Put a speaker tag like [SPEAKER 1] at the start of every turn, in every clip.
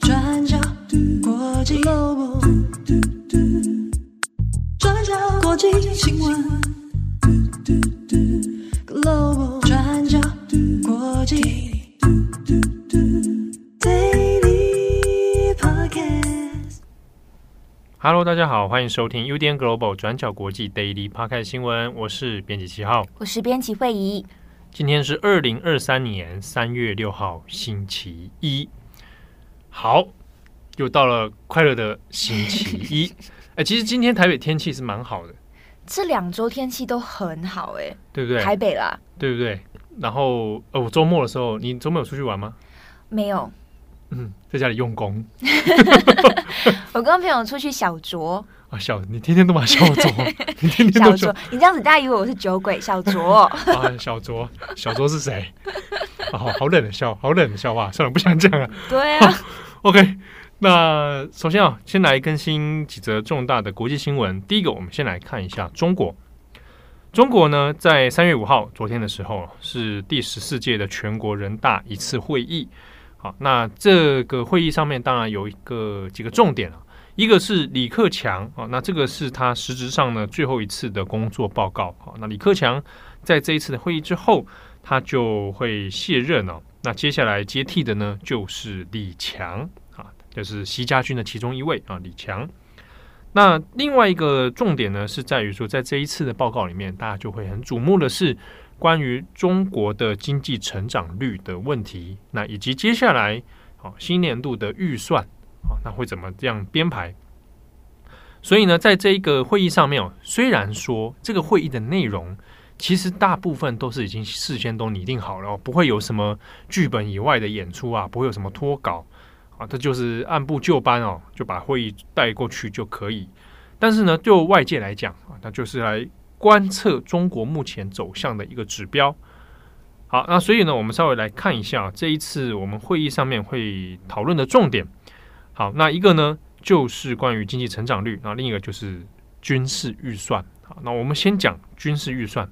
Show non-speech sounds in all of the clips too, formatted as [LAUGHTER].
[SPEAKER 1] 转角国际 Global，转角国际新闻 Global，转角国际 Daily Podcast。
[SPEAKER 2] Hello，大家好，欢迎收听 UDN Global 转角国际 Daily Podcast 新闻，我是编辑七号，
[SPEAKER 3] 我是编辑惠仪。
[SPEAKER 2] 今天是二零二三年三月六号，星期一。好，又到了快乐的星期一。[LAUGHS] 哎，其实今天台北天气是蛮好的，
[SPEAKER 3] 这两周天气都很好，哎，
[SPEAKER 2] 对不对？
[SPEAKER 3] 台北啦，
[SPEAKER 2] 对不对？然后，哦，我周末的时候，你周末有出去玩吗？
[SPEAKER 3] 没有。
[SPEAKER 2] 嗯，在家里用功。[LAUGHS]
[SPEAKER 3] 我跟朋友出去小酌。
[SPEAKER 2] 啊，小，你天天都骂小卓，[LAUGHS] 你天天都
[SPEAKER 3] 小酌，你这样子大家以为我是酒鬼。小卓 [LAUGHS]
[SPEAKER 2] 啊，小卓，小卓是谁？啊，好冷的笑，好冷的笑话，算了，不想讲了。
[SPEAKER 3] 对啊。
[SPEAKER 2] OK，那首先啊，先来更新几则重大的国际新闻。第一个，我们先来看一下中国。中国呢，在三月五号，昨天的时候是第十四届的全国人大一次会议。好，那这个会议上面当然有一个几个重点啊。一个是李克强啊，那这个是他实质上呢最后一次的工作报告。啊，那李克强在这一次的会议之后，他就会卸任了。那接下来接替的呢就是李强啊，就是习家军的其中一位啊，李强。那另外一个重点呢是在于说，在这一次的报告里面，大家就会很瞩目的是关于中国的经济成长率的问题，那以及接下来好新年度的预算。啊，那会怎么这样编排？所以呢，在这一个会议上面哦，虽然说这个会议的内容其实大部分都是已经事先都拟定好了，不会有什么剧本以外的演出啊，不会有什么脱稿啊，这就是按部就班哦，就把会议带过去就可以。但是呢，就外界来讲啊，那就是来观测中国目前走向的一个指标。好，那所以呢，我们稍微来看一下这一次我们会议上面会讨论的重点。好，那一个呢，就是关于经济成长率，那另一个就是军事预算。好，那我们先讲军事预算，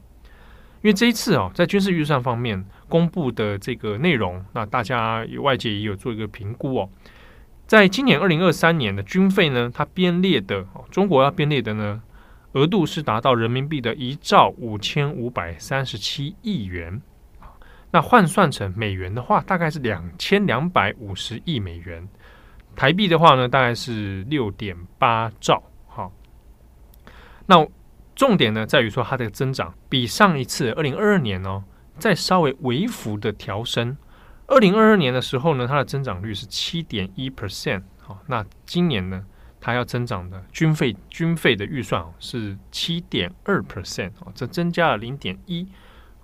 [SPEAKER 2] 因为这一次啊，在军事预算方面公布的这个内容，那大家外界也有做一个评估哦。在今年二零二三年的军费呢，它编列的，中国要编列的呢，额度是达到人民币的一兆五千五百三十七亿元。那换算成美元的话，大概是两千两百五十亿美元。台币的话呢，大概是六点八兆。好，那重点呢在于说，它的增长比上一次二零二二年呢、再稍微微幅的调升。二零二二年的时候呢，它的增长率是七点一 percent。好，那今年呢，它要增长的军费军费的预算是七点二 percent。哦，这增加了零点一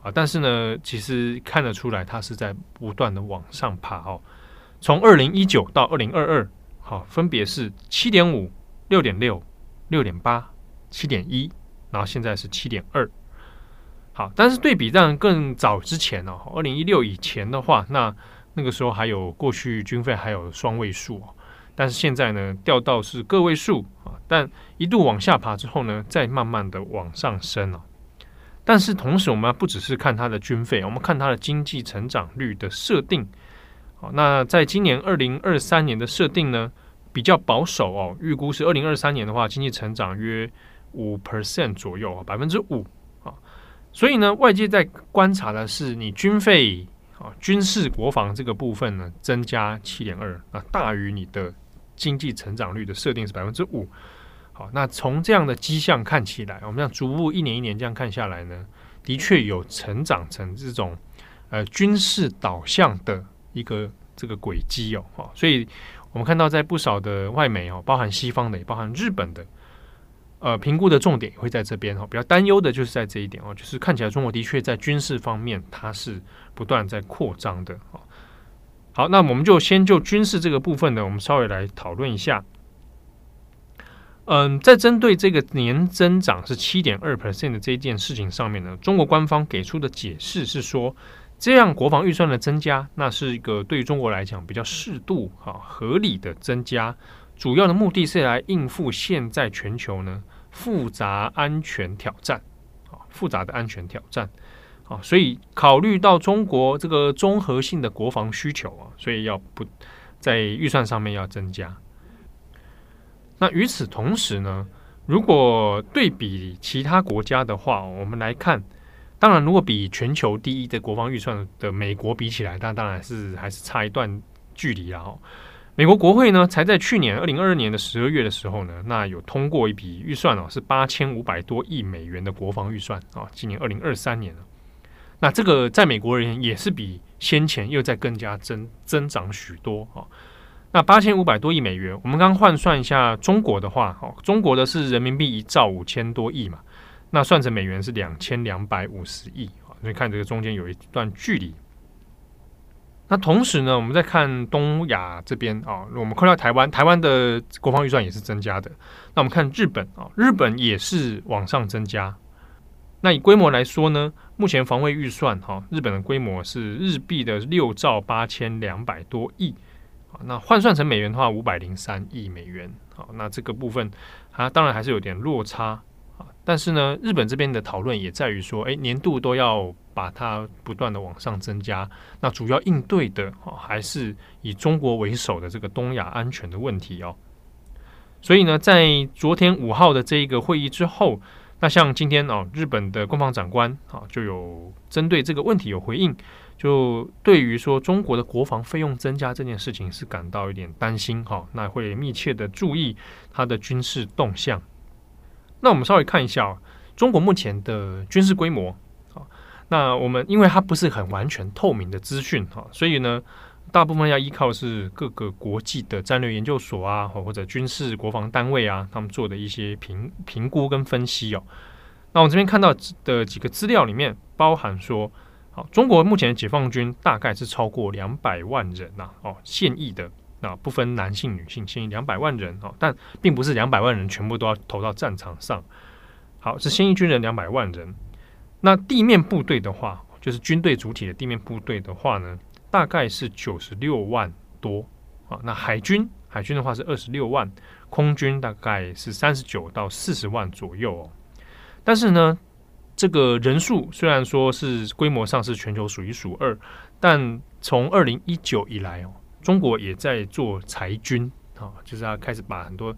[SPEAKER 2] 啊。但是呢，其实看得出来，它是在不断的往上爬哦。从二零一九到二零二二，好，分别是七点五、六点六、六点八、七点一，然后现在是七点二。好，但是对比让更早之前哦，二零一六以前的话，那那个时候还有过去军费还有双位数哦，但是现在呢掉到是个位数啊，但一度往下爬之后呢，再慢慢的往上升了。但是同时，我们不只是看它的军费，我们看它的经济成长率的设定。好，那在今年二零二三年的设定呢，比较保守哦，预估是二零二三年的话，经济成长约五 percent 左右，百分之五啊。所以呢，外界在观察的是你军费啊，军事国防这个部分呢，增加七点二，啊，大于你的经济成长率的设定是百分之五。好，那从这样的迹象看起来，我们这样逐步一年一年这样看下来呢，的确有成长成这种呃军事导向的。一个这个轨迹哦，哈，所以我们看到在不少的外媒哦，包含西方的，也包含日本的，呃，评估的重点也会在这边哦。比较担忧的就是在这一点哦，就是看起来中国的确在军事方面它是不断在扩张的哦。好，那我们就先就军事这个部分呢，我们稍微来讨论一下。嗯，在针对这个年增长是七点二 percent 的这一件事情上面呢，中国官方给出的解释是说。这样国防预算的增加，那是一个对于中国来讲比较适度、哈合理的增加。主要的目的是来应付现在全球呢复杂安全挑战，啊复杂的安全挑战。啊，所以考虑到中国这个综合性的国防需求啊，所以要不在预算上面要增加。那与此同时呢，如果对比其他国家的话，我们来看，当然如果比全球第一的国防预算的美国比起来，那当然是还是差一段距离了。美国国会呢，才在去年二零二二年的十二月的时候呢，那有通过一笔预算哦，是八千五百多亿美元的国防预算啊。今年二零二三年了，那这个在美国而言也是比先前又再更加增增长许多啊。那八千五百多亿美元，我们刚换算一下中国的话，哦，中国的是人民币一兆五千多亿嘛，那算成美元是两千两百五十亿啊。所以看这个中间有一段距离。那同时呢，我们再看东亚这边啊，我们看到台湾，台湾的国防预算也是增加的。那我们看日本啊，日本也是往上增加。那以规模来说呢，目前防卫预算哈，日本的规模是日币的六兆八千两百多亿，那换算成美元的话，五百零三亿美元。好，那这个部分它当然还是有点落差。但是呢，日本这边的讨论也在于说，哎，年度都要把它不断的往上增加。那主要应对的哦，还是以中国为首的这个东亚安全的问题哦。所以呢，在昨天五号的这一个会议之后，那像今天哦，日本的国防长官啊就有针对这个问题有回应，就对于说中国的国防费用增加这件事情是感到一点担心哈。那会密切的注意它的军事动向。那我们稍微看一下哦，中国目前的军事规模啊，那我们因为它不是很完全透明的资讯哈，所以呢，大部分要依靠是各个国际的战略研究所啊，或者军事国防单位啊，他们做的一些评评估跟分析哦。那我这边看到的几个资料里面，包含说，好，中国目前的解放军大概是超过两百万人呐，哦，现役的。那不分男性女性，现役两百万人哦，但并不是两百万人全部都要投到战场上。好，是现役军人两百万人。那地面部队的话，就是军队主体的地面部队的话呢，大概是九十六万多啊。那海军，海军的话是二十六万，空军大概是三十九到四十万左右哦。但是呢，这个人数虽然说是规模上是全球数一数二，但从二零一九以来哦。中国也在做裁军啊，就是要开始把很多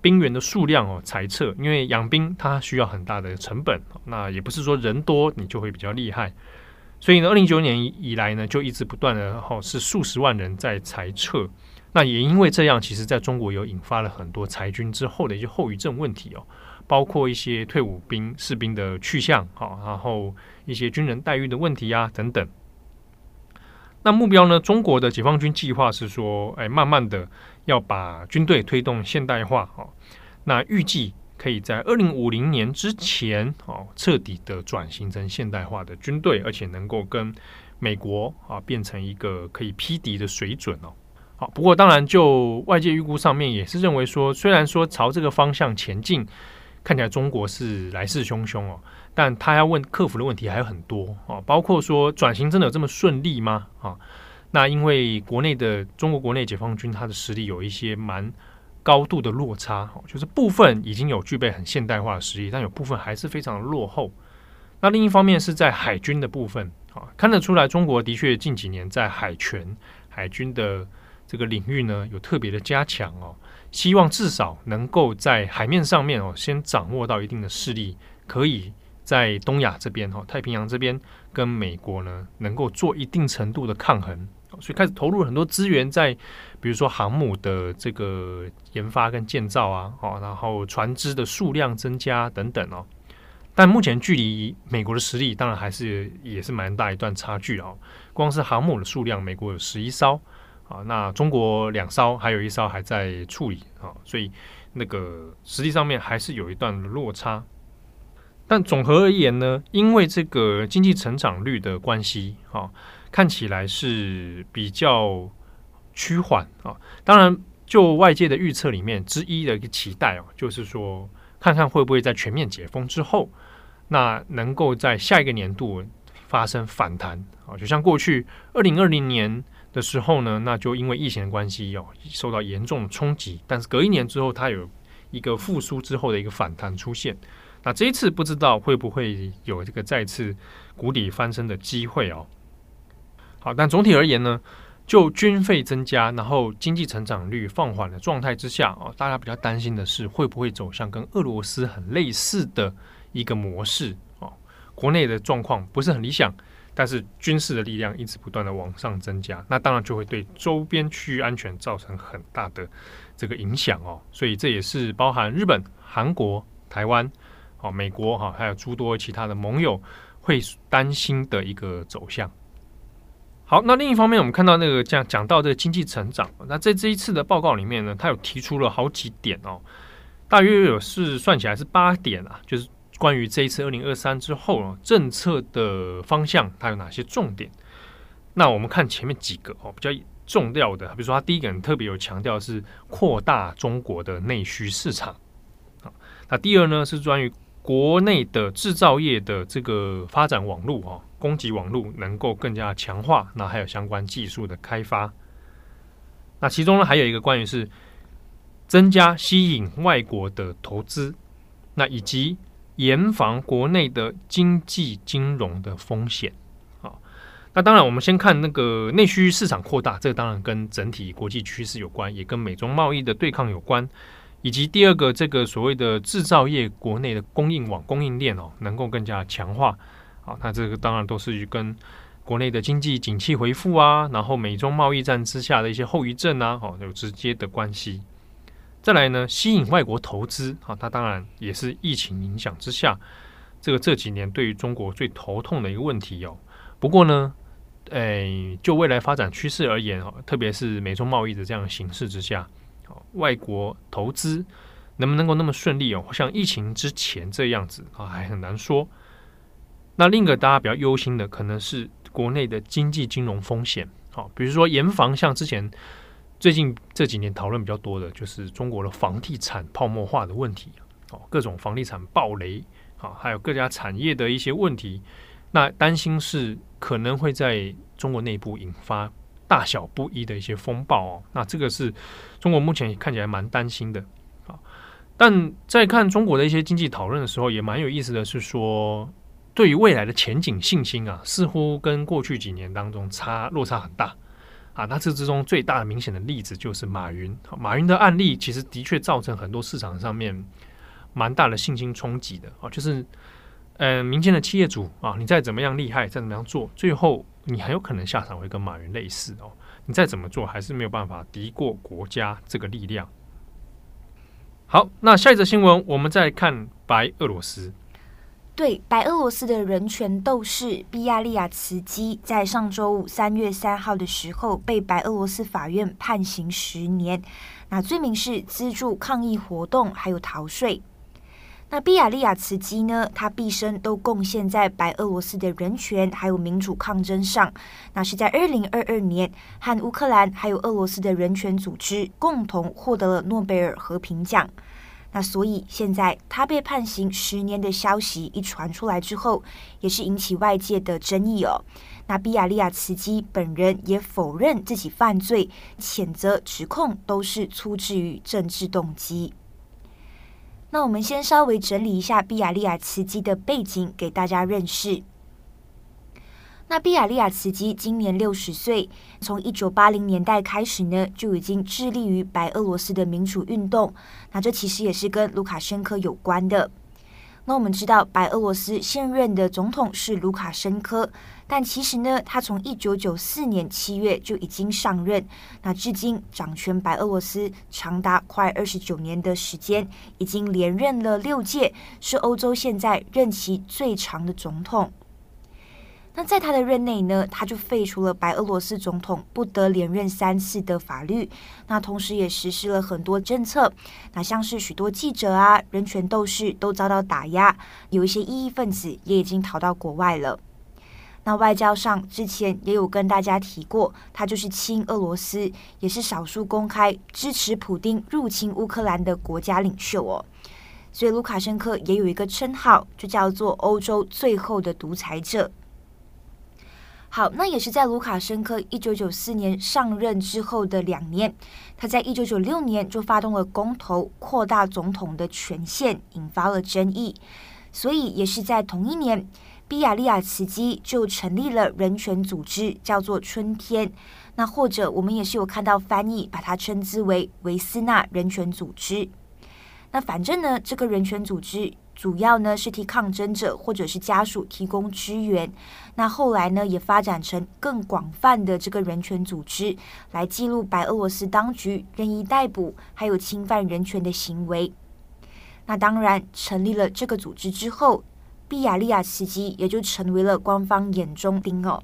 [SPEAKER 2] 兵员的数量哦裁撤，因为养兵它需要很大的成本，那也不是说人多你就会比较厉害，所以呢，二零一九年以来呢，就一直不断的哈是数十万人在裁撤，那也因为这样，其实在中国有引发了很多裁军之后的一些后遗症问题哦，包括一些退伍兵士兵的去向哈，然后一些军人待遇的问题啊等等。那目标呢？中国的解放军计划是说，哎，慢慢的要把军队推动现代化，哦，那预计可以在二零五零年之前，哦，彻底的转型成现代化的军队，而且能够跟美国啊变成一个可以匹敌的水准哦。好，不过当然就外界预估上面也是认为说，虽然说朝这个方向前进，看起来中国是来势汹汹哦。但他要问克服的问题还有很多啊，包括说转型真的有这么顺利吗？啊，那因为国内的中国国内解放军，它的实力有一些蛮高度的落差，就是部分已经有具备很现代化的实力，但有部分还是非常落后。那另一方面是在海军的部分啊，看得出来中国的确近几年在海权海军的这个领域呢有特别的加强哦，希望至少能够在海面上面哦先掌握到一定的势力，可以。在东亚这边哈，太平洋这边跟美国呢，能够做一定程度的抗衡，所以开始投入很多资源在，比如说航母的这个研发跟建造啊，哦，然后船只的数量增加等等哦。但目前距离美国的实力，当然还是也是蛮大一段差距哦。光是航母的数量，美国有十一艘啊，那中国两艘，还有一艘还在处理啊，所以那个实际上面还是有一段落差。但总和而言呢，因为这个经济成长率的关系，啊，看起来是比较趋缓啊。当然，就外界的预测里面之一的一个期待哦，就是说，看看会不会在全面解封之后，那能够在下一个年度发生反弹啊。就像过去二零二零年的时候呢，那就因为疫情的关系哦，受到严重的冲击，但是隔一年之后，它有一个复苏之后的一个反弹出现。那这一次不知道会不会有这个再次谷底翻身的机会哦。好，但总体而言呢，就军费增加，然后经济成长率放缓的状态之下哦，大家比较担心的是会不会走向跟俄罗斯很类似的一个模式哦。国内的状况不是很理想，但是军事的力量一直不断的往上增加，那当然就会对周边区域安全造成很大的这个影响哦。所以这也是包含日本、韩国、台湾。哦，美国哈还有诸多其他的盟友会担心的一个走向。好，那另一方面，我们看到那个讲讲到这个经济成长，那在这一次的报告里面呢，他有提出了好几点哦，大约有是算起来是八点啊，就是关于这一次二零二三之后啊政策的方向，它有哪些重点？那我们看前面几个哦，比较重要的，比如说他第一个特别有强调是扩大中国的内需市场啊，那第二呢是关于。国内的制造业的这个发展网络啊，供给网络能够更加强化，那还有相关技术的开发。那其中呢，还有一个关于是增加吸引外国的投资，那以及严防国内的经济金融的风险。啊，那当然，我们先看那个内需市场扩大，这当然跟整体国际趋势有关，也跟美中贸易的对抗有关。以及第二个，这个所谓的制造业国内的供应网、供应链哦，能够更加强化。好，那这个当然都是跟国内的经济景气回复啊，然后美中贸易战之下的一些后遗症啊，哦，有直接的关系。再来呢，吸引外国投资，好，它当然也是疫情影响之下，这个这几年对于中国最头痛的一个问题哦。不过呢，诶，就未来发展趋势而言哦，特别是美中贸易的这样形势之下。外国投资能不能够那么顺利哦？像疫情之前这样子啊，还很难说。那另一个大家比较忧心的，可能是国内的经济金融风险。好，比如说严防像之前最近这几年讨论比较多的，就是中国的房地产泡沫化的问题。哦，各种房地产暴雷，啊，还有各家产业的一些问题。那担心是可能会在中国内部引发。大小不一的一些风暴哦，那这个是中国目前看起来蛮担心的啊。但在看中国的一些经济讨论的时候，也蛮有意思的是说，对于未来的前景信心啊，似乎跟过去几年当中差落差很大啊。那这之中最大的明显的例子就是马云，马云的案例其实的确造成很多市场上面蛮大的信心冲击的啊。就是，呃，民间的企业主啊，你再怎么样厉害，再怎么样做，最后。你很有可能下场会跟马云类似哦，你再怎么做还是没有办法敌过国家这个力量。好，那下一则新闻，我们再看白俄罗斯。
[SPEAKER 3] 对，白俄罗斯的人权斗士比亚利亚茨基，在上周五三月三号的时候，被白俄罗斯法院判刑十年，那罪名是资助抗议活动，还有逃税。那比亚利亚茨基呢？他毕生都贡献在白俄罗斯的人权还有民主抗争上。那是在二零二二年，和乌克兰还有俄罗斯的人权组织共同获得了诺贝尔和平奖。那所以现在他被判刑十年的消息一传出来之后，也是引起外界的争议哦。那比亚利亚茨基本人也否认自己犯罪，谴责指控都是出自于政治动机。那我们先稍微整理一下比亚利亚茨基的背景，给大家认识。那比亚利亚茨基今年六十岁，从一九八零年代开始呢，就已经致力于白俄罗斯的民主运动。那这其实也是跟卢卡申科有关的。那我们知道，白俄罗斯现任的总统是卢卡申科。但其实呢，他从一九九四年七月就已经上任，那至今掌权白俄罗斯长达快二十九年的时间，已经连任了六届，是欧洲现在任期最长的总统。那在他的任内呢，他就废除了白俄罗斯总统不得连任三次的法律，那同时也实施了很多政策，那像是许多记者啊、人权斗士都遭到打压，有一些异议分子也已经逃到国外了。那外交上之前也有跟大家提过，他就是亲俄罗斯，也是少数公开支持普丁入侵乌克兰的国家领袖哦。所以卢卡申科也有一个称号，就叫做欧洲最后的独裁者。好，那也是在卢卡申科一九九四年上任之后的两年，他在一九九六年就发动了公投，扩大总统的权限，引发了争议。所以也是在同一年，比亚利亚茨基就成立了人权组织，叫做“春天”。那或者我们也是有看到翻译，把它称之为“维斯纳人权组织”。那反正呢，这个人权组织。主要呢是替抗争者或者是家属提供支援，那后来呢也发展成更广泛的这个人权组织，来记录白俄罗斯当局任意逮捕还有侵犯人权的行为。那当然成立了这个组织之后，比亚利亚茨基也就成为了官方眼中钉哦。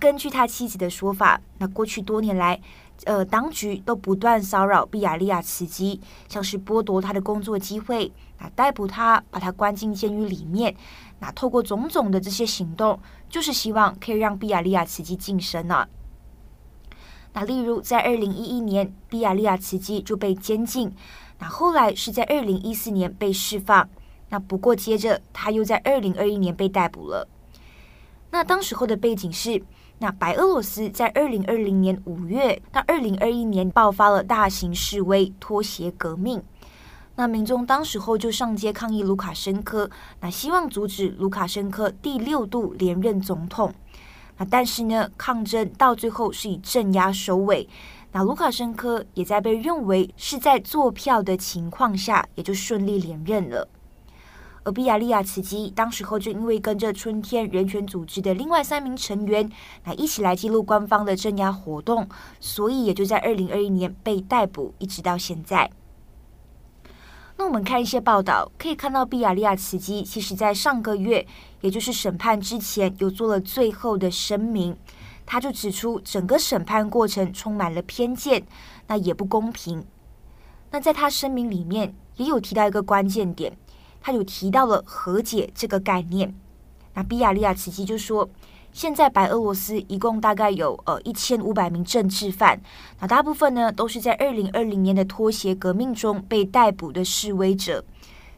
[SPEAKER 3] 根据他妻子的说法，那过去多年来，呃，当局都不断骚扰比亚利亚茨基，像是剥夺他的工作机会。那逮捕他，把他关进监狱里面。那透过种种的这些行动，就是希望可以让比亚利亚茨基晋升呢、那例如在二零一一年，比亚利亚茨基就被监禁。那后来是在二零一四年被释放。那不过接着他又在二零二一年被逮捕了。那当时候的背景是，那白俄罗斯在二零二零年五月到二零二一年爆发了大型示威，拖鞋革命。那民众当时候就上街抗议卢卡申科，那希望阻止卢卡申科第六度连任总统。那但是呢，抗争到最后是以镇压收尾。那卢卡申科也在被认为是在作票的情况下，也就顺利连任了。而比亚利亚茨基当时候就因为跟着春天人权组织的另外三名成员，那一起来记录官方的镇压活动，所以也就在二零二一年被逮捕，一直到现在。那我们看一些报道，可以看到比亚利亚茨基其实在上个月，也就是审判之前，有做了最后的声明。他就指出，整个审判过程充满了偏见，那也不公平。那在他声明里面也有提到一个关键点，他有提到了和解这个概念。那比亚利亚茨基就说。现在白俄罗斯一共大概有呃一千五百名政治犯，那大部分呢都是在二零二零年的脱鞋革命中被逮捕的示威者，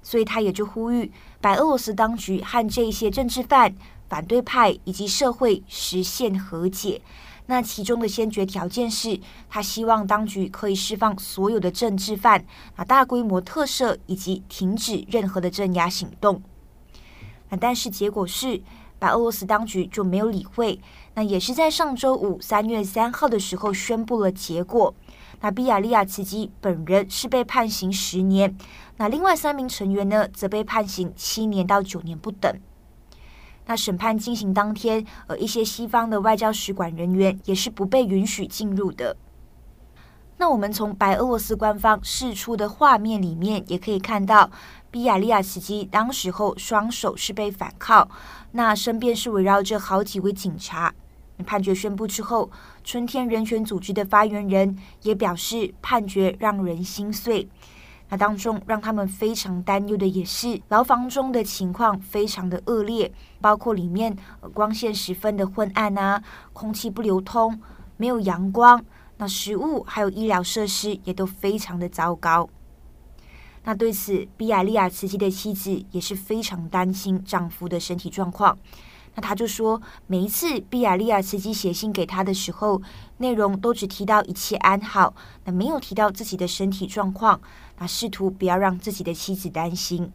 [SPEAKER 3] 所以他也就呼吁白俄罗斯当局和这些政治犯、反对派以及社会实现和解。那其中的先决条件是他希望当局可以释放所有的政治犯，啊大规模特赦以及停止任何的镇压行动。那但是结果是。白俄罗斯当局就没有理会，那也是在上周五三月三号的时候宣布了结果。那比亚利亚茨基本人是被判刑十年，那另外三名成员呢，则被判刑七年到九年不等。那审判进行当天，呃，一些西方的外交使馆人员也是不被允许进入的。那我们从白俄罗斯官方释出的画面里面也可以看到，比亚利亚茨基当时候双手是被反铐，那身边是围绕着好几位警察。判决宣布之后，春天人权组织的发言人也表示，判决让人心碎。那当中让他们非常担忧的也是牢房中的情况非常的恶劣，包括里面光线十分的昏暗啊，空气不流通，没有阳光。那食物还有医疗设施也都非常的糟糕。那对此，比亚利亚茨基的妻子也是非常担心丈夫的身体状况。那他就说，每一次比亚利亚茨基写信给他的时候，内容都只提到一切安好，那没有提到自己的身体状况，那试图不要让自己的妻子担心。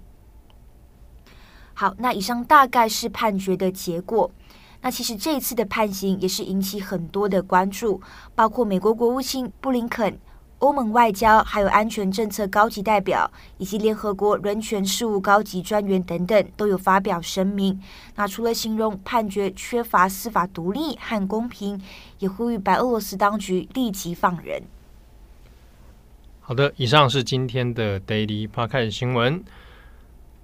[SPEAKER 3] 好，那以上大概是判决的结果。那其实这一次的判刑也是引起很多的关注，包括美国国务卿布林肯、欧盟外交还有安全政策高级代表，以及联合国人权事务高级专员等等都有发表声明。那除了形容判决缺乏司法独立和公平，也呼吁白俄罗斯当局立即放人。
[SPEAKER 2] 好的，以上是今天的 Daily Podcast 新闻。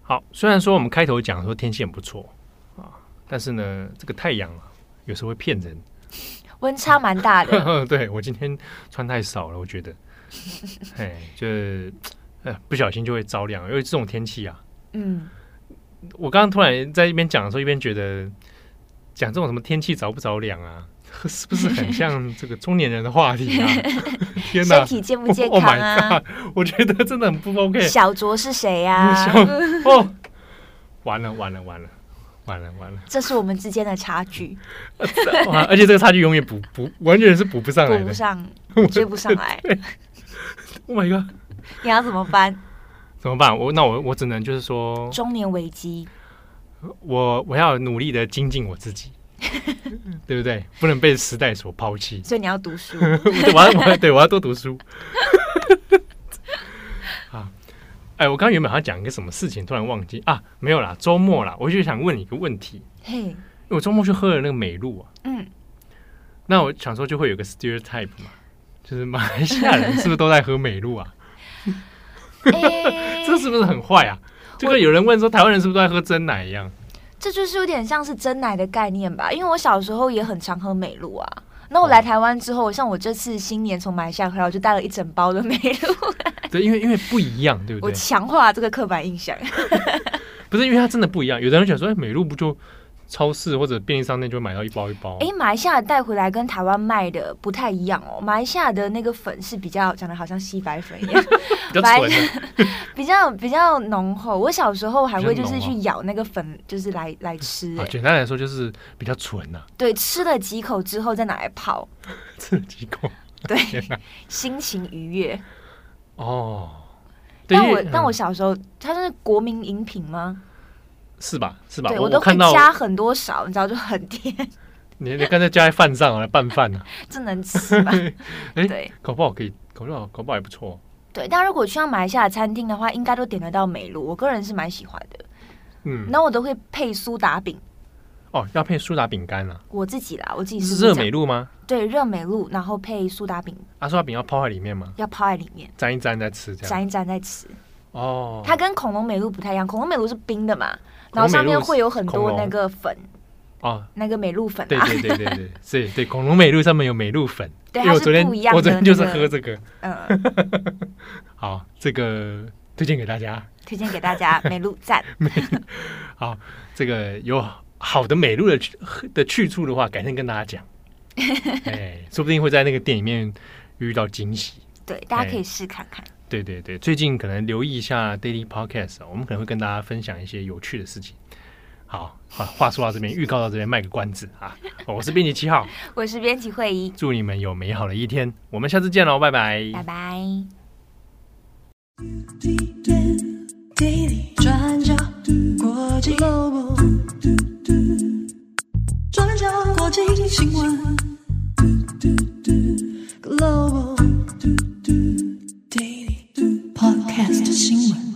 [SPEAKER 2] 好，虽然说我们开头讲说天气很不错。但是呢，这个太阳啊，有时候会骗人，
[SPEAKER 3] 温差蛮大的。[LAUGHS]
[SPEAKER 2] 对，我今天穿太少了，我觉得，[LAUGHS] 哎，就是呃不小心就会着凉，因为这种天气啊。嗯，我刚刚突然在一边讲的时候，一边觉得讲这种什么天气着不着凉啊，[LAUGHS] 是不是很像这个中年人的话题啊？天哪，
[SPEAKER 3] 身体健不健康啊？Oh my God，
[SPEAKER 2] 我觉得真的很不 OK。
[SPEAKER 3] 小卓是谁呀？
[SPEAKER 2] 哦，完了完了完了。完了完了，
[SPEAKER 3] 这是我们之间的差距，
[SPEAKER 2] 哇！[LAUGHS] 而且这个差距永远补补，完全是补不上来的，
[SPEAKER 3] 补不上，追不上来。[LAUGHS]
[SPEAKER 2] Oh my god！
[SPEAKER 3] 你要怎么办？
[SPEAKER 2] 怎么办？我那我我只能就是说，
[SPEAKER 3] 中年危机，
[SPEAKER 2] 我我要努力的精进我自己，[LAUGHS] 对不对？不能被时代所抛弃。
[SPEAKER 3] 所以你要读书，
[SPEAKER 2] 我要我要对我要多读书。啊，哎，我刚刚原本要讲一个什么事情，突然忘记啊，没有啦，周末啦，我就想问你一个问题。
[SPEAKER 3] 嘿，
[SPEAKER 2] 我周末去喝了那个美露啊，
[SPEAKER 3] 嗯，
[SPEAKER 2] 那我想说就会有个 stereotype 嘛，就是马来西亚人是不是都在喝美露啊？
[SPEAKER 3] 欸 [LAUGHS] [LAUGHS]
[SPEAKER 2] 这是不是很坏啊？就跟有人问说台湾人是不是都在喝真奶一样？
[SPEAKER 3] 这就是有点像是真奶的概念吧？因为我小时候也很常喝美露啊。那我来台湾之后，像我这次新年从马来西亚回来，我就带了一整包的美露。
[SPEAKER 2] 对，因为 [LAUGHS] 因为不一样，对不对？
[SPEAKER 3] 我强化这个刻板印象。[LAUGHS]
[SPEAKER 2] 不是因为它真的不一样，有的人想说，哎，美露不就？超市或者便利商店就会买到一包一包。哎，
[SPEAKER 3] 马来西亚带回来跟台湾卖的不太一样哦。马来西亚的那个粉是比较长得好像吸白粉一样，[LAUGHS]
[SPEAKER 2] 比较纯，[LAUGHS]
[SPEAKER 3] 比较比较浓厚。我小时候还会就是去咬那个粉，就是来来吃。
[SPEAKER 2] 简单来说就是比较纯呐。
[SPEAKER 3] 对，吃了几口之后再拿来泡。[LAUGHS]
[SPEAKER 2] 吃了几口，
[SPEAKER 3] 对，心情愉悦。
[SPEAKER 2] 哦。
[SPEAKER 3] 但我但我小时候，它是国民饮品吗？
[SPEAKER 2] 是吧？是吧？
[SPEAKER 3] 对我都会加很多勺，你知道就很甜。[LAUGHS]
[SPEAKER 2] 你你刚才加在饭上来拌饭呢？
[SPEAKER 3] 这能吃吧？[LAUGHS]
[SPEAKER 2] 哎，对，搞不好可以，搞不好搞不好也不错。
[SPEAKER 3] 对，但如果去到马来西亚餐厅的话，应该都点得到美露。我个人是蛮喜欢的。嗯，那我都会配苏打饼。
[SPEAKER 2] 哦，要配苏打饼干啊？
[SPEAKER 3] 我自己啦，我自己是
[SPEAKER 2] 热美露吗？
[SPEAKER 3] 对，热美露，然后配苏打饼。
[SPEAKER 2] 啊，苏打饼要泡在里面吗？
[SPEAKER 3] 要泡在里面，
[SPEAKER 2] 沾一沾再吃，这样
[SPEAKER 3] 沾一沾再吃。
[SPEAKER 2] 哦，
[SPEAKER 3] 它跟恐龙美露不太一样，恐龙美露是冰的嘛。然后上面会有很多那个粉
[SPEAKER 2] 哦，
[SPEAKER 3] 那个美露粉。
[SPEAKER 2] 对对对对对，是，对恐龙美露上面有美露粉。
[SPEAKER 3] 对，它是不一样的。
[SPEAKER 2] 我昨天就是喝这个。
[SPEAKER 3] 嗯，[LAUGHS]
[SPEAKER 2] 好，这个推荐给大家。[LAUGHS]
[SPEAKER 3] 推荐给大家美露赞。[LAUGHS]
[SPEAKER 2] 好，这个有好的美露的去的去处的话，改天跟大家讲。哎，说不定会在那个店里面遇到惊喜。
[SPEAKER 3] 对，大家可以试看看。
[SPEAKER 2] 对对对，最近可能留意一下 Daily Podcast，我们可能会跟大家分享一些有趣的事情。好，好话说到这边，预告到这边，卖个关子啊！我是编辑七号，[LAUGHS]
[SPEAKER 3] 我是编辑会议，
[SPEAKER 2] 祝你们有美好的一天，我们下次见喽，拜拜，
[SPEAKER 3] 拜拜。
[SPEAKER 1] 转角国际，Global。podcast 新闻